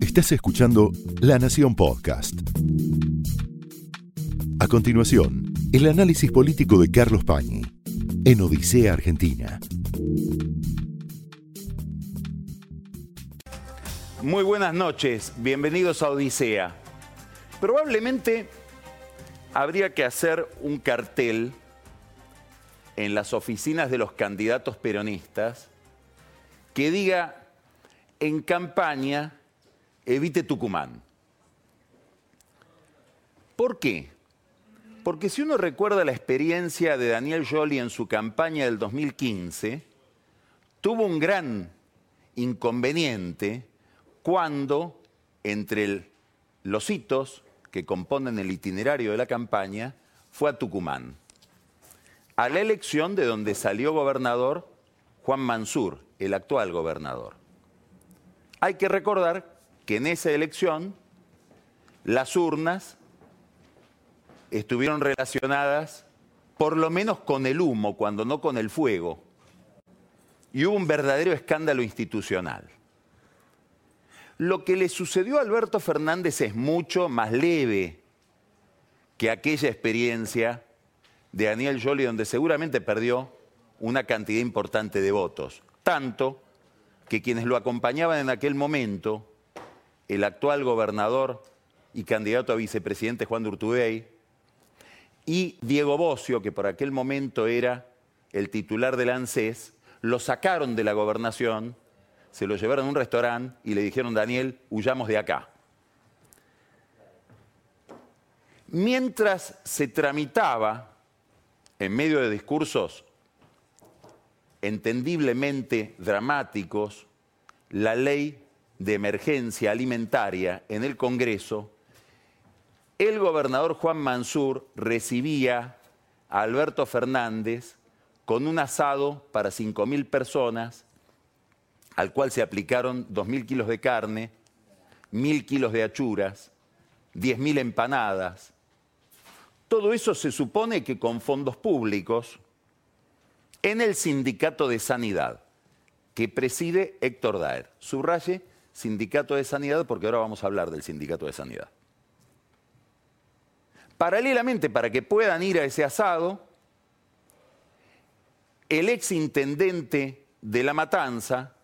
Estás escuchando La Nación Podcast. A continuación, el análisis político de Carlos Pañi en Odisea Argentina. Muy buenas noches, bienvenidos a Odisea. Probablemente habría que hacer un cartel en las oficinas de los candidatos peronistas que diga en campaña evite Tucumán. ¿Por qué? Porque si uno recuerda la experiencia de Daniel Joly en su campaña del 2015, tuvo un gran inconveniente cuando entre los hitos que componen el itinerario de la campaña fue a Tucumán, a la elección de donde salió gobernador Juan Mansur, el actual gobernador. Hay que recordar que en esa elección las urnas estuvieron relacionadas por lo menos con el humo, cuando no con el fuego. Y hubo un verdadero escándalo institucional. Lo que le sucedió a Alberto Fernández es mucho más leve que aquella experiencia de Daniel Joly, donde seguramente perdió una cantidad importante de votos. Tanto que quienes lo acompañaban en aquel momento el actual gobernador y candidato a vicepresidente Juan Urtubey, y Diego Bocio, que por aquel momento era el titular del ANSES, lo sacaron de la gobernación, se lo llevaron a un restaurante y le dijeron, Daniel, huyamos de acá. Mientras se tramitaba, en medio de discursos entendiblemente dramáticos, la ley de emergencia alimentaria en el Congreso, el gobernador Juan Mansur recibía a Alberto Fernández con un asado para 5.000 personas, al cual se aplicaron 2.000 kilos de carne, 1.000 kilos de achuras, 10.000 empanadas. Todo eso se supone que con fondos públicos en el Sindicato de Sanidad, que preside Héctor Daer. Subraye, Sindicato de Sanidad, porque ahora vamos a hablar del Sindicato de Sanidad. Paralelamente, para que puedan ir a ese asado, el ex intendente de La Matanza,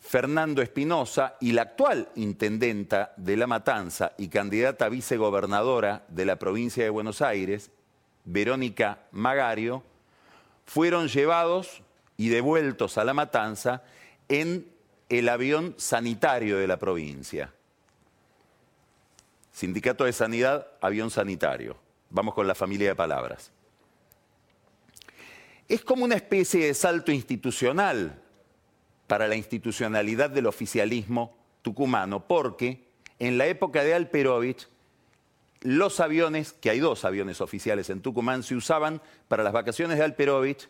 Fernando Espinosa, y la actual intendenta de La Matanza y candidata a vicegobernadora de la provincia de Buenos Aires, Verónica Magario, fueron llevados y devueltos a La Matanza en el avión sanitario de la provincia. Sindicato de Sanidad, avión sanitario. Vamos con la familia de palabras. Es como una especie de salto institucional para la institucionalidad del oficialismo tucumano, porque en la época de Alperovich, los aviones, que hay dos aviones oficiales en Tucumán, se usaban para las vacaciones de Alperovich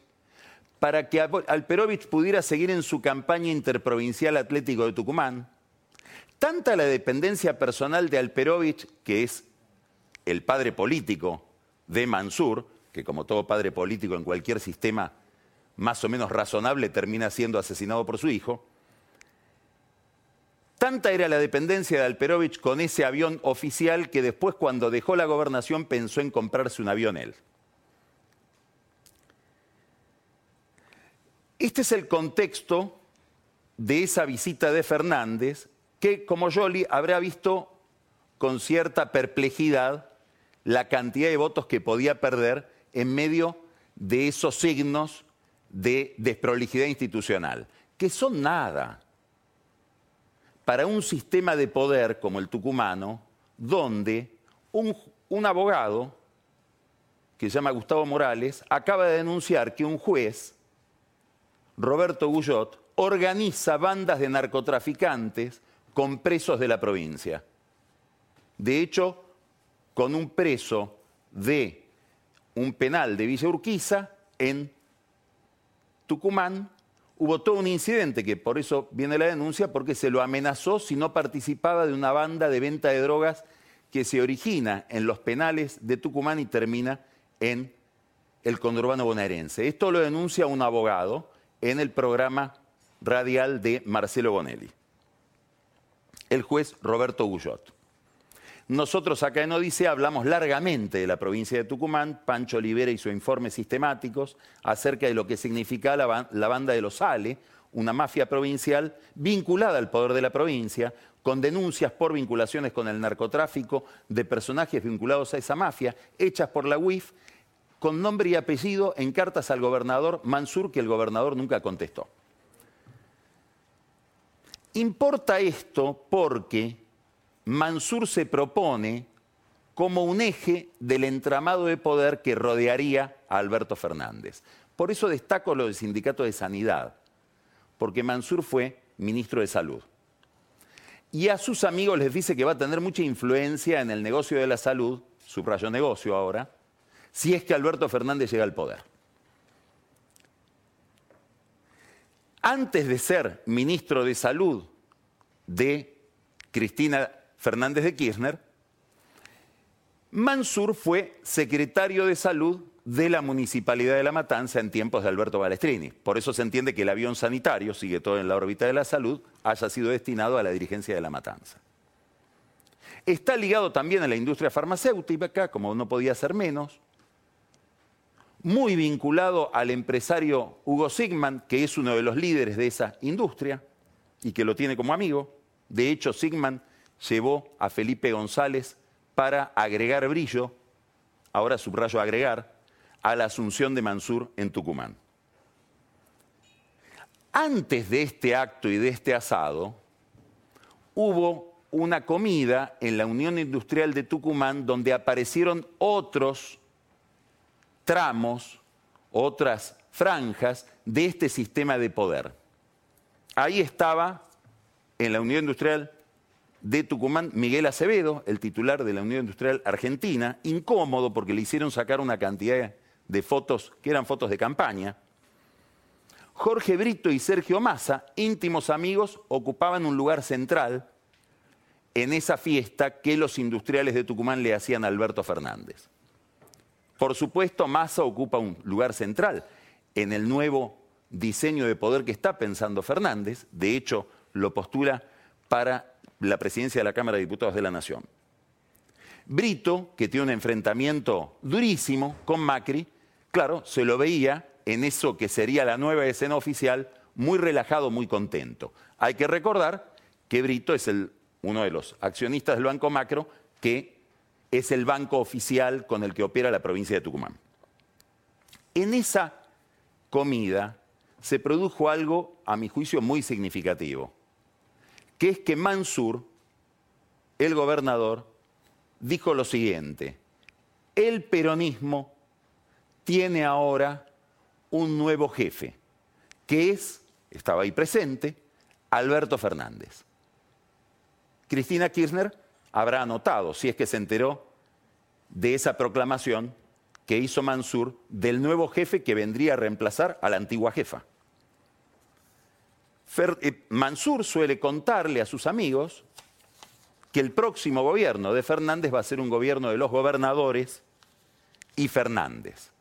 para que Alperovich pudiera seguir en su campaña interprovincial Atlético de Tucumán. Tanta la dependencia personal de Alperovich, que es el padre político de Mansur, que como todo padre político en cualquier sistema más o menos razonable termina siendo asesinado por su hijo, Tanta era la dependencia de Alperovich con ese avión oficial que después cuando dejó la gobernación pensó en comprarse un avión él. Este es el contexto de esa visita de Fernández, que como Jolie habrá visto con cierta perplejidad la cantidad de votos que podía perder en medio de esos signos de desprolijidad institucional, que son nada para un sistema de poder como el tucumano, donde un, abogado, que se llama Gustavo Morales, acaba de denunciar que un juez Roberto Gullot, organiza bandas de narcotraficantes con presos de la provincia. De hecho, con un preso de un penal de Villa Urquiza en Tucumán, hubo todo un incidente que por eso viene la denuncia, porque se lo amenazó si no participaba de una banda de venta de drogas que se origina en los penales de Tucumán y termina en el conurbano bonaerense. Esto lo denuncia un abogado en el programa radial de Marcelo Bonelli. el juez Roberto Gullot. Nosotros acá en Odisea hablamos largamente de la provincia de Tucumán, Pancho Olivera hizo informes sistemáticos acerca de lo que significaba la, la banda de los Ale, una mafia provincial vinculada al poder de la provincia, con denuncias por vinculaciones con el narcotráfico de personajes vinculados a esa mafia, hechas por la UIF, con nombre y apellido en cartas al gobernador Mansur, que el gobernador nunca contestó. Importa esto porque Mansur se propone como un eje del entramado de poder que rodearía a Alberto Fernández. Por eso destaco lo del sindicato de sanidad, porque Mansur fue ministro de salud. Y a sus amigos les dice que va a tener mucha influencia en el negocio de la salud, subrayo negocio ahora, si es que Alberto Fernández llega al poder. Antes de ser ministro de Salud de Cristina Fernández de Kirchner, Mansur fue secretario de Salud de la Municipalidad de La Matanza en tiempos de Alberto Balestrini. Por eso se entiende que el avión sanitario, sigue todo en la órbita de la salud, haya sido destinado a la dirigencia de La Matanza. Está ligado también a la industria farmacéutica, como no podía ser menos, muy vinculado al empresario Hugo Sigman, que es uno de los líderes de esa industria y que lo tiene como amigo. De hecho, Sigman llevó a Felipe González para agregar brillo, ahora subrayo agregar, a la asunción de Mansur en Tucumán. Antes de este acto y de este asado, hubo una comida en la Unión Industrial de Tucumán donde aparecieron otros tramos, otras franjas de este sistema de poder. Ahí estaba, en la Unión Industrial de Tucumán, Miguel Acevedo, el titular de la Unión Industrial Argentina, incómodo porque le hicieron sacar una cantidad de fotos que eran fotos de campaña. Jorge Brito y Sergio Massa, íntimos amigos, ocupaban un lugar central en esa fiesta que los industriales de Tucumán le hacían a Alberto Fernández. Por supuesto, Massa ocupa un lugar central en el nuevo diseño de poder que está pensando Fernández. De hecho, lo postula para la presidencia de la Cámara de Diputados de la Nación. Brito, que tiene un enfrentamiento durísimo con Macri, claro, se lo veía en eso que sería la nueva escena oficial, muy relajado, muy contento. Hay que recordar que Brito es uno de los accionistas del Banco Macro que es el banco oficial con el que opera la provincia de Tucumán. En esa comida se produjo algo, a mi juicio, muy significativo, que es que Mansur, el gobernador, dijo lo siguiente, el peronismo tiene ahora un nuevo jefe, que es, estaba ahí presente, Alberto Fernández. Cristina Kirchner habrá anotado, si es que se enteró de esa proclamación que hizo Mansur del nuevo jefe que vendría a reemplazar a la antigua jefa. Eh, Mansur suele contarle a sus amigos que el próximo gobierno de Fernández va a ser un gobierno de los gobernadores y Fernández.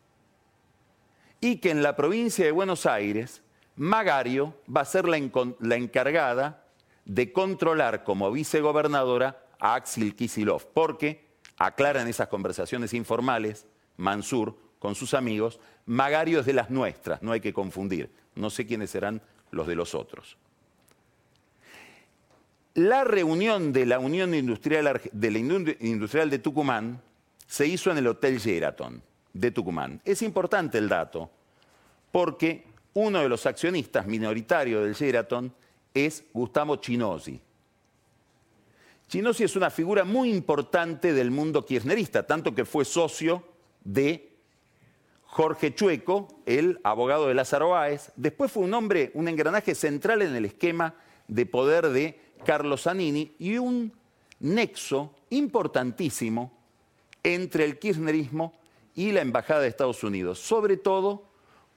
Y que en la provincia de Buenos Aires, Magario va a ser la, la encargada de controlar como vicegobernadora a Axel Kisilov, porque, aclaran esas conversaciones informales, Mansur con sus amigos, Magario es de las nuestras, no hay que confundir, no sé quiénes serán los de los otros. La reunión de la Unión Industrial de, Tucumán se hizo en el Hotel Sheraton de Tucumán. Es importante el dato, porque uno de los accionistas minoritarios del Sheraton es Gustavo Chinosi, Chinosi es una figura muy importante del mundo kirchnerista, tanto que fue socio de Jorge Chueco, el abogado de Lázaro Báez. Después fue un hombre, un engranaje central en el esquema de poder de Carlos Zanini y un nexo importantísimo entre el kirchnerismo y la Embajada de Estados Unidos, sobre todo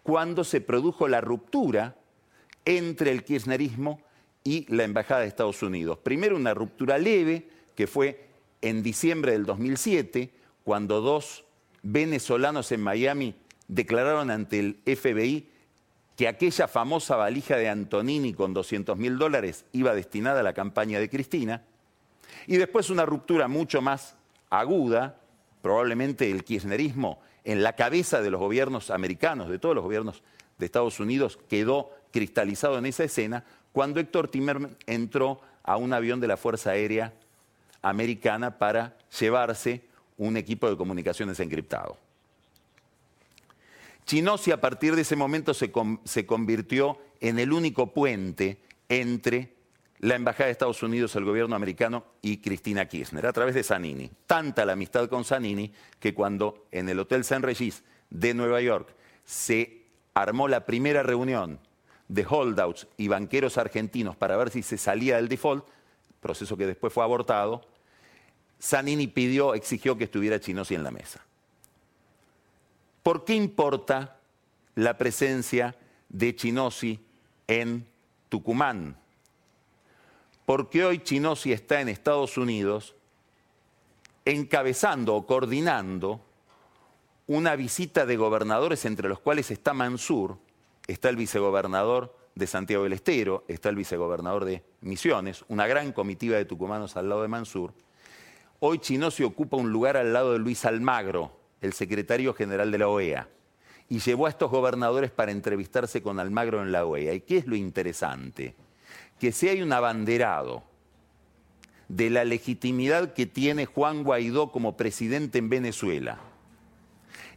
cuando se produjo la ruptura entre el kirchnerismo y la Embajada de Estados Unidos. Primero una ruptura leve, que fue en diciembre del 2007, cuando dos venezolanos en Miami declararon ante el FBI que aquella famosa valija de Antonini con 200 mil dólares iba destinada a la campaña de Cristina, y después una ruptura mucho más aguda, probablemente el kirchnerismo en la cabeza de los gobiernos americanos, de todos los gobiernos de Estados Unidos, quedó cristalizado en esa escena cuando Héctor Timerman entró a un avión de la Fuerza Aérea Americana para llevarse un equipo de comunicaciones encriptado. Chinosi a partir de ese momento se, se, convirtió en el único puente entre la Embajada de Estados Unidos, el gobierno americano y Cristina Kirchner, a través de Zanini. Tanta la amistad con Zanini que cuando en el Hotel Saint Regis de Nueva York se armó la primera reunión de holdouts y banqueros argentinos para ver si se salía del default, proceso que después fue abortado, Zanini pidió, exigió que estuviera Chinosi en la mesa. ¿Por qué importa la presencia de Chinosi en Tucumán? Porque hoy Chinosi está en Estados Unidos encabezando o coordinando una visita de gobernadores entre los cuales está Mansur, está el vicegobernador de Santiago del Estero, está el vicegobernador de Misiones, una gran comitiva de tucumanos al lado de Mansur. Hoy Chinosi ocupa un lugar al lado de Luis Almagro, el secretario general de la OEA, y llevó a estos gobernadores para entrevistarse con Almagro en la OEA. ¿Y qué es lo interesante? Que si hay un abanderado de la legitimidad que tiene Juan Guaidó como presidente en Venezuela,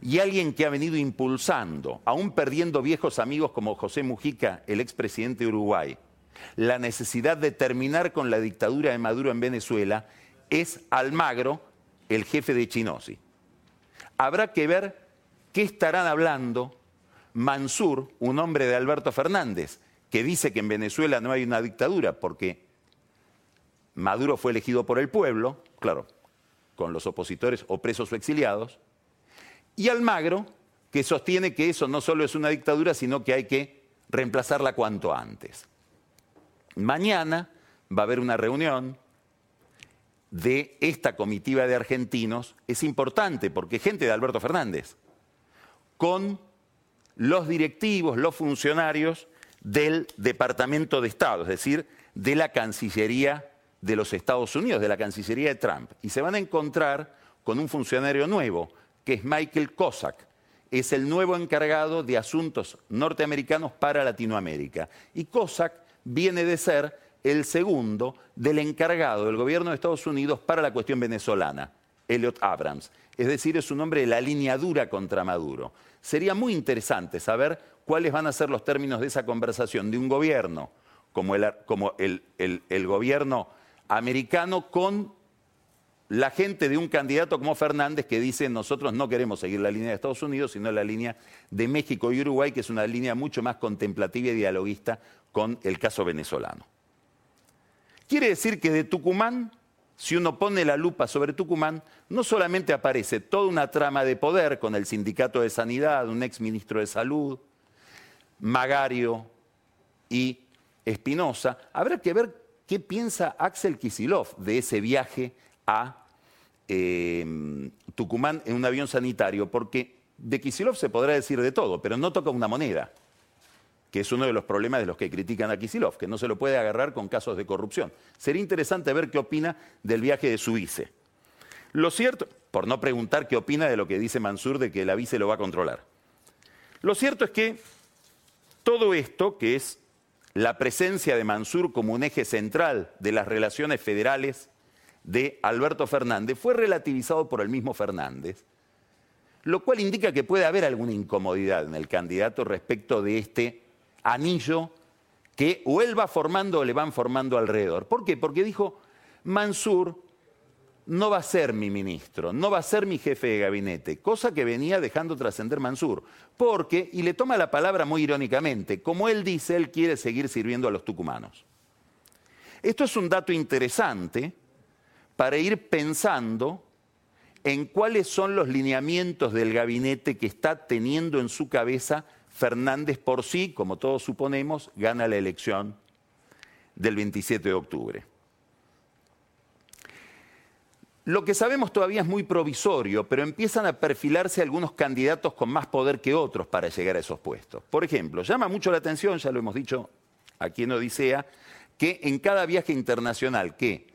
y alguien que ha venido impulsando, aún perdiendo viejos amigos como José Mujica, el expresidente de Uruguay, la necesidad de terminar con la dictadura de Maduro en Venezuela, es Almagro, el jefe de Chinosi habrá que ver qué estarán hablando Mansur, un hombre de Alberto Fernández, que dice que en Venezuela no hay una dictadura porque Maduro fue elegido por el pueblo, claro, con los opositores o presos o exiliados, y Almagro, que sostiene que eso no solo es una dictadura, sino que hay que reemplazarla cuanto antes. Mañana va a haber una reunión de esta comitiva de argentinos es importante, porque gente de Alberto Fernández, con los directivos, los funcionarios del Departamento de Estado, es decir, de la Cancillería de los Estados Unidos, de la Cancillería de Trump. Y se van a encontrar con un funcionario nuevo, que es Michael Cossack. Es el nuevo encargado de asuntos norteamericanos para Latinoamérica. Y Cossack viene de ser el segundo del encargado del gobierno de Estados Unidos para la cuestión venezolana, Elliot Abrams. Es decir, es un hombre de la línea dura contra Maduro. Sería muy interesante saber cuáles van a ser los términos de esa conversación de un gobierno como el, el gobierno americano con la gente de un candidato como Fernández que dice nosotros no queremos seguir la línea de Estados Unidos, sino la línea de México y Uruguay, que es una línea mucho más contemplativa y dialoguista con el caso venezolano. Quiere decir que de Tucumán, si uno pone la lupa sobre Tucumán, no solamente aparece toda una trama de poder con el sindicato de sanidad, un ex ministro de salud, Magario y Espinosa, habrá que ver qué piensa Axel Kisilov de ese viaje a eh, Tucumán en un avión sanitario, porque de Kisilov se podrá decir de todo, pero no toca una moneda que es uno de los problemas de los que critican a Kisilov, que no se lo puede agarrar con casos de corrupción. Sería interesante ver qué opina del viaje de su vice. Lo cierto, por no preguntar qué opina de lo que dice Mansur de que la vice lo va a controlar. Lo cierto es que todo esto, que es la presencia de Mansur como un eje central de las relaciones federales de Alberto Fernández, fue relativizado por el mismo Fernández, lo cual indica que puede haber alguna incomodidad en el candidato respecto de este anillo que o él va formando o le van formando alrededor. ¿Por qué? Porque dijo, Mansur no va a ser mi ministro, no va a ser mi jefe de gabinete, cosa que venía dejando trascender Mansur. Porque, y le toma la palabra muy irónicamente, como él dice, él quiere seguir sirviendo a los tucumanos. Esto es un dato interesante para ir pensando en cuáles son los lineamientos del gabinete que está teniendo en su cabeza Fernández por sí, como todos suponemos, gana la elección del 27 de octubre. Lo que sabemos todavía es muy provisorio, pero empiezan a perfilarse algunos candidatos con más poder que otros para llegar a esos puestos. Por ejemplo, llama mucho la atención, ya lo hemos dicho aquí en Odisea, que en cada viaje internacional que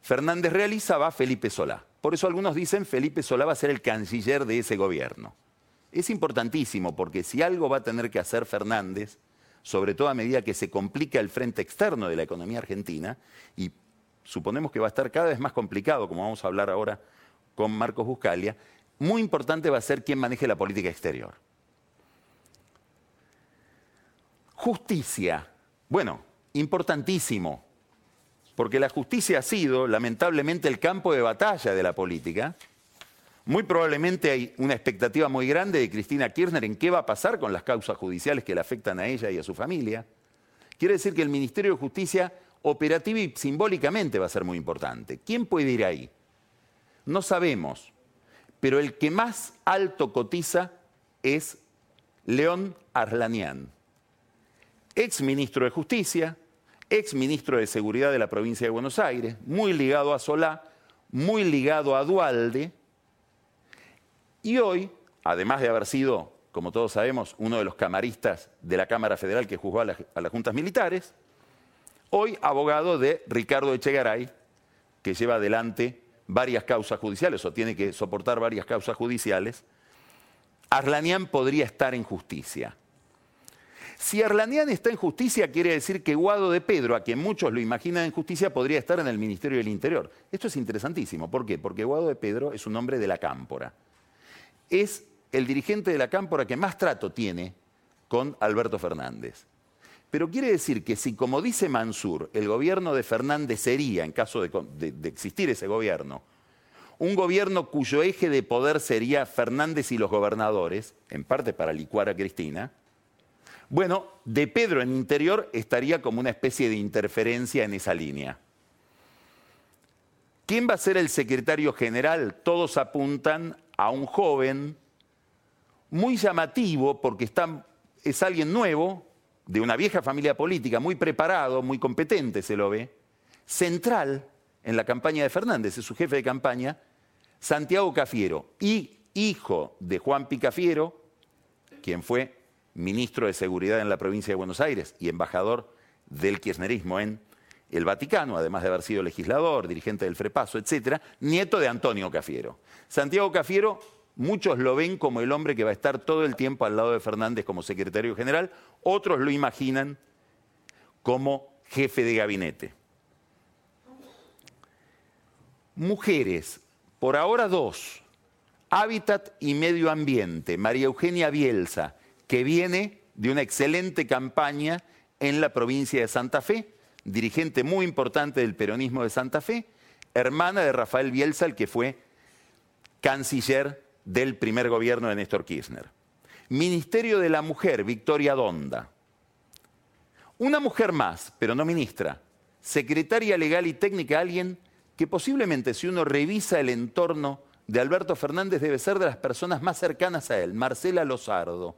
Fernández realiza va Felipe Solá. Por eso algunos dicen Felipe Solá va a ser el canciller de ese gobierno. Es importantísimo porque si algo va a tener que hacer Fernández, sobre todo a medida que se complica el frente externo de la economía argentina, y suponemos que va a estar cada vez más complicado, como vamos a hablar ahora con Marcos Buscalia, muy importante va a ser quién maneje la política exterior. Justicia. Bueno, importantísimo, porque la justicia ha sido, lamentablemente, el campo de batalla de la política. Muy probablemente hay una expectativa muy grande de Cristina Kirchner en qué va a pasar con las causas judiciales que le afectan a ella y a su familia. Quiere decir que el Ministerio de Justicia operativa y simbólicamente va a ser muy importante. ¿Quién puede ir ahí? No sabemos, pero el que más alto cotiza es León Arlanian, ex ministro de Justicia, ex ministro de Seguridad de la provincia de Buenos Aires, muy ligado a Solá, muy ligado a Dualde, y hoy, además de haber sido, como todos sabemos, uno de los camaristas de la Cámara Federal que juzgó a, las juntas militares, hoy abogado de Ricardo Echegaray, que lleva adelante varias causas judiciales o tiene que soportar varias causas judiciales, Arlanian podría estar en justicia. Si Arlanian está en justicia, quiere decir que Guado de Pedro, a quien muchos lo imaginan en justicia, podría estar en el Ministerio del Interior. Esto es interesantísimo. ¿Por qué? Porque Guado de Pedro es un hombre de la cámpora. Es el dirigente de la cámpora que más trato tiene con Alberto Fernández. Pero quiere decir que si, como dice Mansur, el gobierno de Fernández sería, en caso de, existir ese gobierno, un gobierno cuyo eje de poder sería Fernández y los gobernadores, en parte para licuar a Cristina, bueno, de Pedro en interior estaría como una especie de interferencia en esa línea. ¿Quién va a ser el secretario general? Todos apuntan a un joven muy llamativo porque es alguien nuevo, de una vieja familia política, muy preparado, muy competente se lo ve, central en la campaña de Fernández, es su jefe de campaña, Santiago Cafiero, y hijo de Juan Picafiero, quien fue ministro de Seguridad en la provincia de Buenos Aires y embajador del kirchnerismo en el Vaticano, además de haber sido legislador, dirigente del Frepaso, etc., nieto de Antonio Cafiero. Santiago Cafiero Muchos lo ven como el hombre que va a estar todo el tiempo al lado de Fernández como secretario general, otros lo imaginan como jefe de gabinete. Mujeres, por ahora dos, Hábitat y Medio Ambiente, María Eugenia Bielsa, que viene de una excelente campaña en la provincia de Santa Fe, dirigente muy importante del peronismo de Santa Fe, hermana de Rafael Bielsa, el que fue canciller del primer gobierno de Néstor Kirchner. Ministerio de la Mujer, Victoria Donda. Una mujer más, pero no ministra. Secretaria legal y técnica, alguien que posiblemente si uno revisa el entorno de Alberto Fernández debe ser de las personas más cercanas a él, Marcela Lozardo.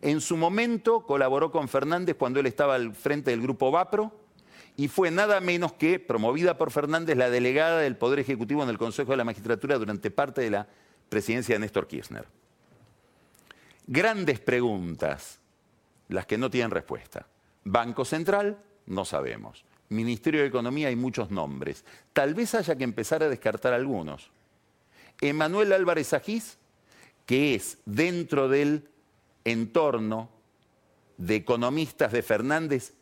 En su momento colaboró con Fernández cuando él estaba al frente del grupo VAPRO y fue nada menos que, promovida por Fernández, la delegada del Poder Ejecutivo en el Consejo de la Magistratura durante parte de la presidencia de Néstor Kirchner. Grandes preguntas, las que no tienen respuesta. Banco Central, no sabemos. Ministerio de Economía hay muchos nombres. Tal vez haya que empezar a descartar algunos. Emanuel Álvarez Agís, que es dentro del entorno de economistas de Fernández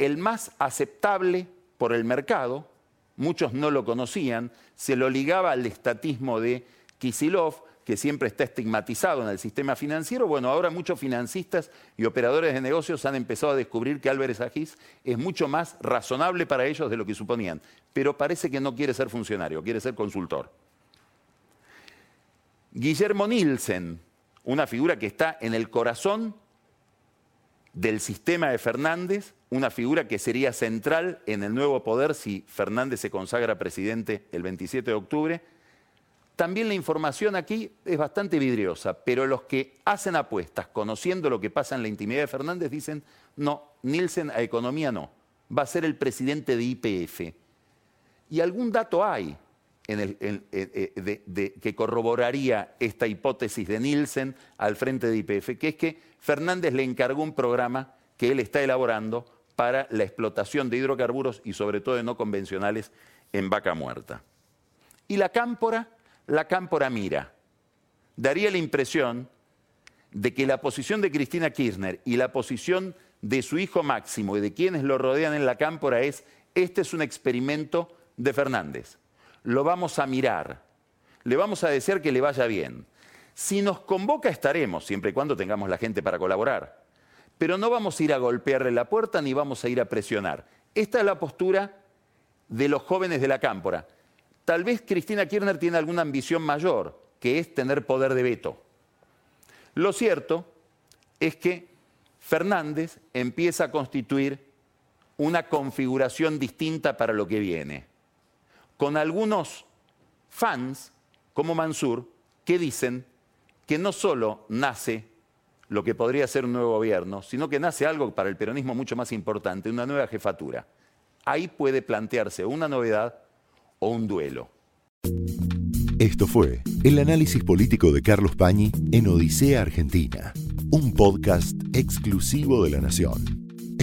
el más aceptable por el mercado, muchos no lo conocían, se lo ligaba al estatismo de Kisilov, que siempre está estigmatizado en el sistema financiero, bueno, ahora muchos financistas y operadores de negocios han empezado a descubrir que Álvarez Agis es mucho más razonable para ellos de lo que suponían, pero parece que no quiere ser funcionario, quiere ser consultor. Guillermo Nielsen, una figura que está en el corazón del sistema de Fernández, una figura que sería central en el nuevo poder si Fernández se consagra presidente el 27 de octubre, también la información aquí es bastante vidriosa, pero los que hacen apuestas conociendo lo que pasa en la intimidad de Fernández dicen, no, Nielsen a economía no, va a ser el presidente de IPF. Y algún dato hay. que corroboraría esta hipótesis de Nielsen al frente de IPF, que es que Fernández le encargó un programa que él está elaborando para la explotación de hidrocarburos y sobre todo de no convencionales en vaca muerta. Y la cámpora, la cámpora mira. Daría la impresión de que la posición de Cristina Kirchner y la posición de su hijo Máximo y de quienes lo rodean en la cámpora es, este es un experimento de Fernández. Lo vamos a mirar. Le vamos a decir que le vaya bien. Si nos convoca estaremos, siempre y cuando tengamos la gente para colaborar pero no vamos a ir a golpearle la puerta ni vamos a ir a presionar. Esta es la postura de los jóvenes de la cámpora. Tal vez Cristina Kirchner tiene alguna ambición mayor, que es tener poder de veto. Lo cierto es que Fernández empieza a constituir una configuración distinta para lo que viene, con algunos fans, como Mansur, que dicen que no solo nace lo que podría ser un nuevo gobierno, sino que nace algo para el peronismo mucho más importante, una nueva jefatura. Ahí puede plantearse una novedad o un duelo. Esto fue el análisis político de Carlos Pañi en Odisea Argentina, un podcast exclusivo de la Nación.